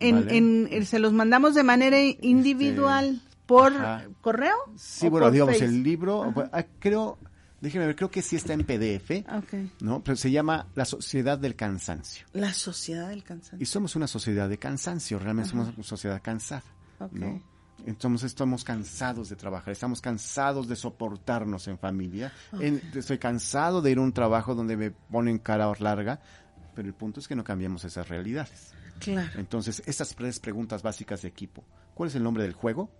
en, Vale. en- en- se los mandamos de manera individual por ajá. correo. Sí, bueno, por digamos, el libro, pues, ah, creo, déjeme ver, creo que sí está en PDF, Ok. ¿no? Pero se llama La Sociedad del Cansancio. La sociedad del Y cansancio. somos una sociedad de cansancio, realmente somos una sociedad cansada. ¿no? Entonces estamos cansados de trabajar, estamos cansados de soportarnos en familia. En- estoy cansado de ir a un trabajo donde me ponen cara larga, pero el punto es que no cambiamos esas realidades. Claro. Entonces, estas tres preguntas básicas de equipo. ¿Cuál es el nombre del juego?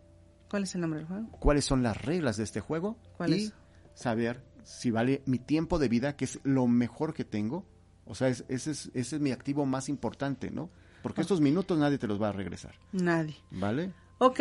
¿Cuál es el nombre del juego? ¿Cuáles son las reglas de este juego? ¿Cuál y es? saber si vale mi tiempo de vida, que es lo mejor que tengo. O sea, es- ese, es, ese es mi activo más importante, ¿no? Porque estos minutos nadie te los va a regresar, Nadie. ¿vale? Ok.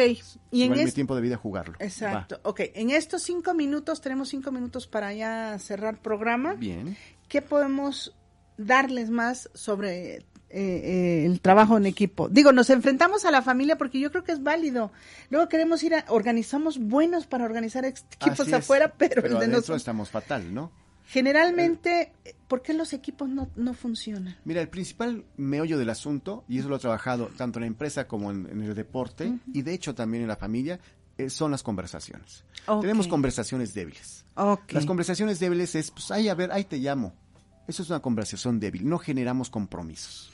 Y en mi este... tiempo de vida jugarlo. Exacto. Ok. En estos cinco minutos, tenemos cinco minutos para ya cerrar programa. Va. Bien. ¿Qué podemos darles más sobre eh, eh, el trabajo en equipo? Digo, nos enfrentamos a la familia porque yo creo que es válido. Luego queremos ir a, organizamos buenos para organizar equipos Así es. afuera, pero, el de nosotros. estamos fatal, ¿no? Generalmente, ¿por qué los equipos no, no funcionan? Mira, el principal meollo del asunto, y eso lo he trabajado tanto en la empresa como en, en el deporte, y de hecho también en la familia, eh, son las conversaciones. Tenemos conversaciones débiles. Las conversaciones débiles es, pues, ay, a ver, ahí te llamo. Eso es una conversación débil. No generamos compromisos.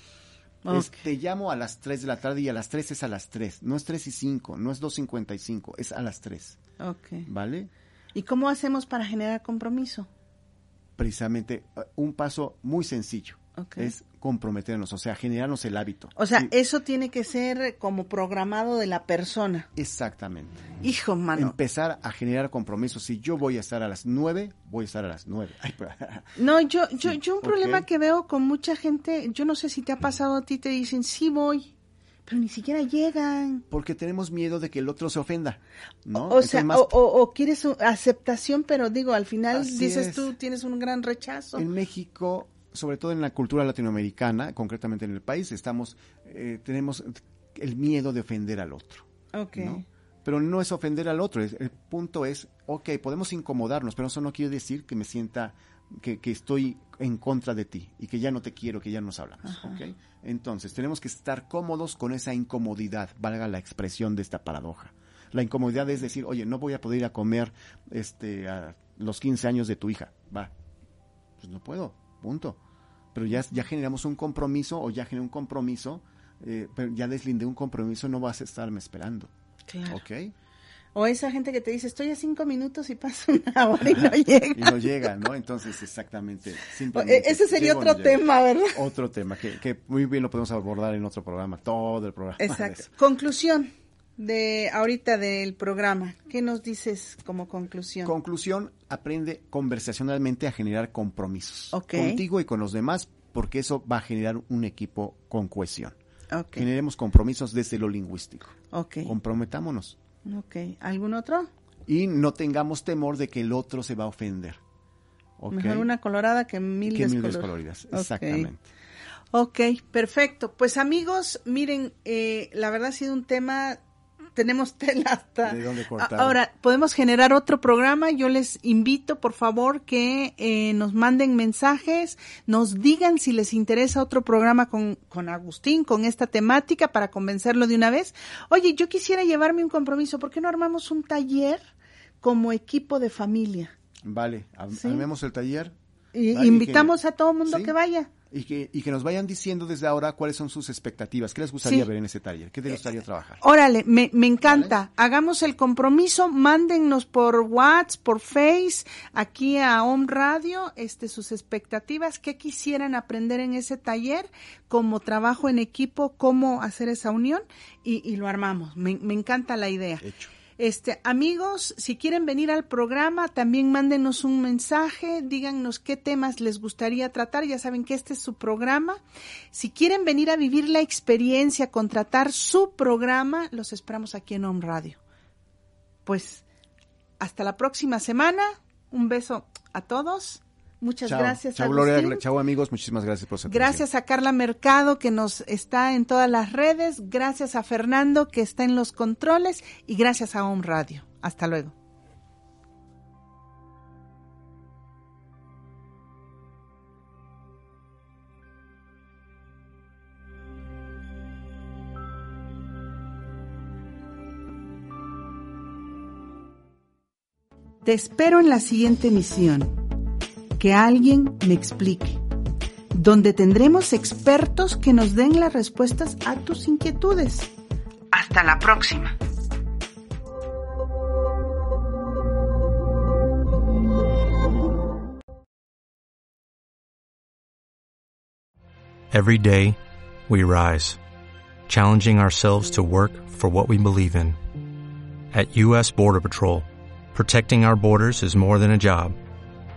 Es, te llamo a las 3 de la tarde y a las 3 es a las 3. No es 3 y 5, no es 2.55, es a las 3. Ok. ¿Vale? ¿Y cómo hacemos para generar compromiso? Precisamente eh, un paso muy sencillo es comprometernos, o sea, generarnos el hábito. O sea, Sí, eso tiene que ser como programado de la persona. Exactamente. Hijo, mano. Empezar a generar compromisos. Si yo voy a estar a las 9, voy a estar a las 9. Ay, pero- No, yo, yo, Sí, yo un problema que veo con mucha gente, yo no sé si te ha pasado a ti, te dicen, sí voy, pero ni siquiera llegan. Porque tenemos miedo de que el otro se ofenda. ¿no? O sea, más- o, quieres aceptación, pero digo, al final Así dices es. tú, tienes un gran rechazo. En México, sobre todo en la cultura latinoamericana, concretamente en el país, estamos, eh, tenemos el miedo de ofender al otro. Ok. ¿no? Pero no es ofender al otro. el punto es, ok, podemos incomodarnos, pero eso no quiere decir que me sienta que, que estoy en contra de ti y que ya no te quiero, que ya nos hablamos. ¿ok? Entonces, tenemos que estar cómodos con esa incomodidad, valga la expresión de esta paradoja. La incomodidad es decir, oye, no voy a poder ir a comer este, a los 15 años de tu hija. Va. Pues no puedo, punto. Pero ya, ya generamos un compromiso o ya generé un compromiso, eh, pero ya deslindé un compromiso, no vas a estarme esperando. Claro. ¿Ok? O esa gente que te dice, estoy a cinco minutos y pasa una hora y no llega. Y no llega, ¿no? Entonces, exactamente. E- Ese sería no otro tema, ¿verdad? Otro tema que, que muy bien lo podemos abordar en otro programa, todo el programa. Exacto. Conclusión de ahorita del programa. ¿Qué nos dices como conclusión? Conclusión, aprende conversacionalmente a generar compromisos. Ok. Contigo y con los demás, porque eso va a generar un equipo con cohesión. ok. Generemos compromisos desde lo lingüístico. Ok. Comprometámonos. Ok. ¿Algún otro? Y no tengamos temor de que el otro se va a ofender. ¿ok? Mejor una colorada que mil, que mil descolor- descoloridas. Ok. Exactamente. Ok, perfecto. Pues amigos, miren, eh, la verdad ha sido un tema tenemos tela hasta... De dónde cortar. Ahora, podemos generar otro programa. Yo les invito, por favor, que eh, nos manden mensajes, nos digan si les interesa otro programa con, con Agustín, con esta temática, para convencerlo de una vez. Oye, yo quisiera llevarme un compromiso. ¿Por qué no armamos un taller como equipo de familia? Vale, Sí. armemos el taller. Y Vale, invitamos que- a todo el mundo sí. que vaya. Y que, y que nos vayan diciendo desde ahora cuáles son sus expectativas. ¿Qué les gustaría Sí. Eh, ver en ese taller? ¿Qué les gustaría trabajar? Órale, me, me encanta. Hagamos el compromiso, mándennos por WhatsApp, por Face, aquí a Home Radio, este, sus expectativas, qué quisieran aprender en ese taller, como trabajo en equipo, cómo hacer esa unión, y, y lo armamos. Me, me encanta la idea. Hecho. Este, amigos, si quieren venir al programa, también mándenos un mensaje, díganos qué temas les gustaría tratar, ya saben que este es su programa. Si quieren venir a vivir la experiencia, contratar su programa, los esperamos aquí en Home Radio. Pues, hasta la próxima semana, un beso a todos, muchas Chao. gracias. Chao, Gloria. Chao, amigos. Muchísimas gracias por su atención. Gracias a Carla Mercado que nos está en todas las redes, gracias a Fernando que está en los controles y gracias a Home Radio. Hasta luego. Te espero en la siguiente emisión. Que alguien me explique donde tendremos expertos que nos den las respuestas a tus inquietudes. Hasta la próxima. Every day, we rise, challenging ourselves to work for what we believe in. At U.S. Border Patrol, protecting our borders is more than a job,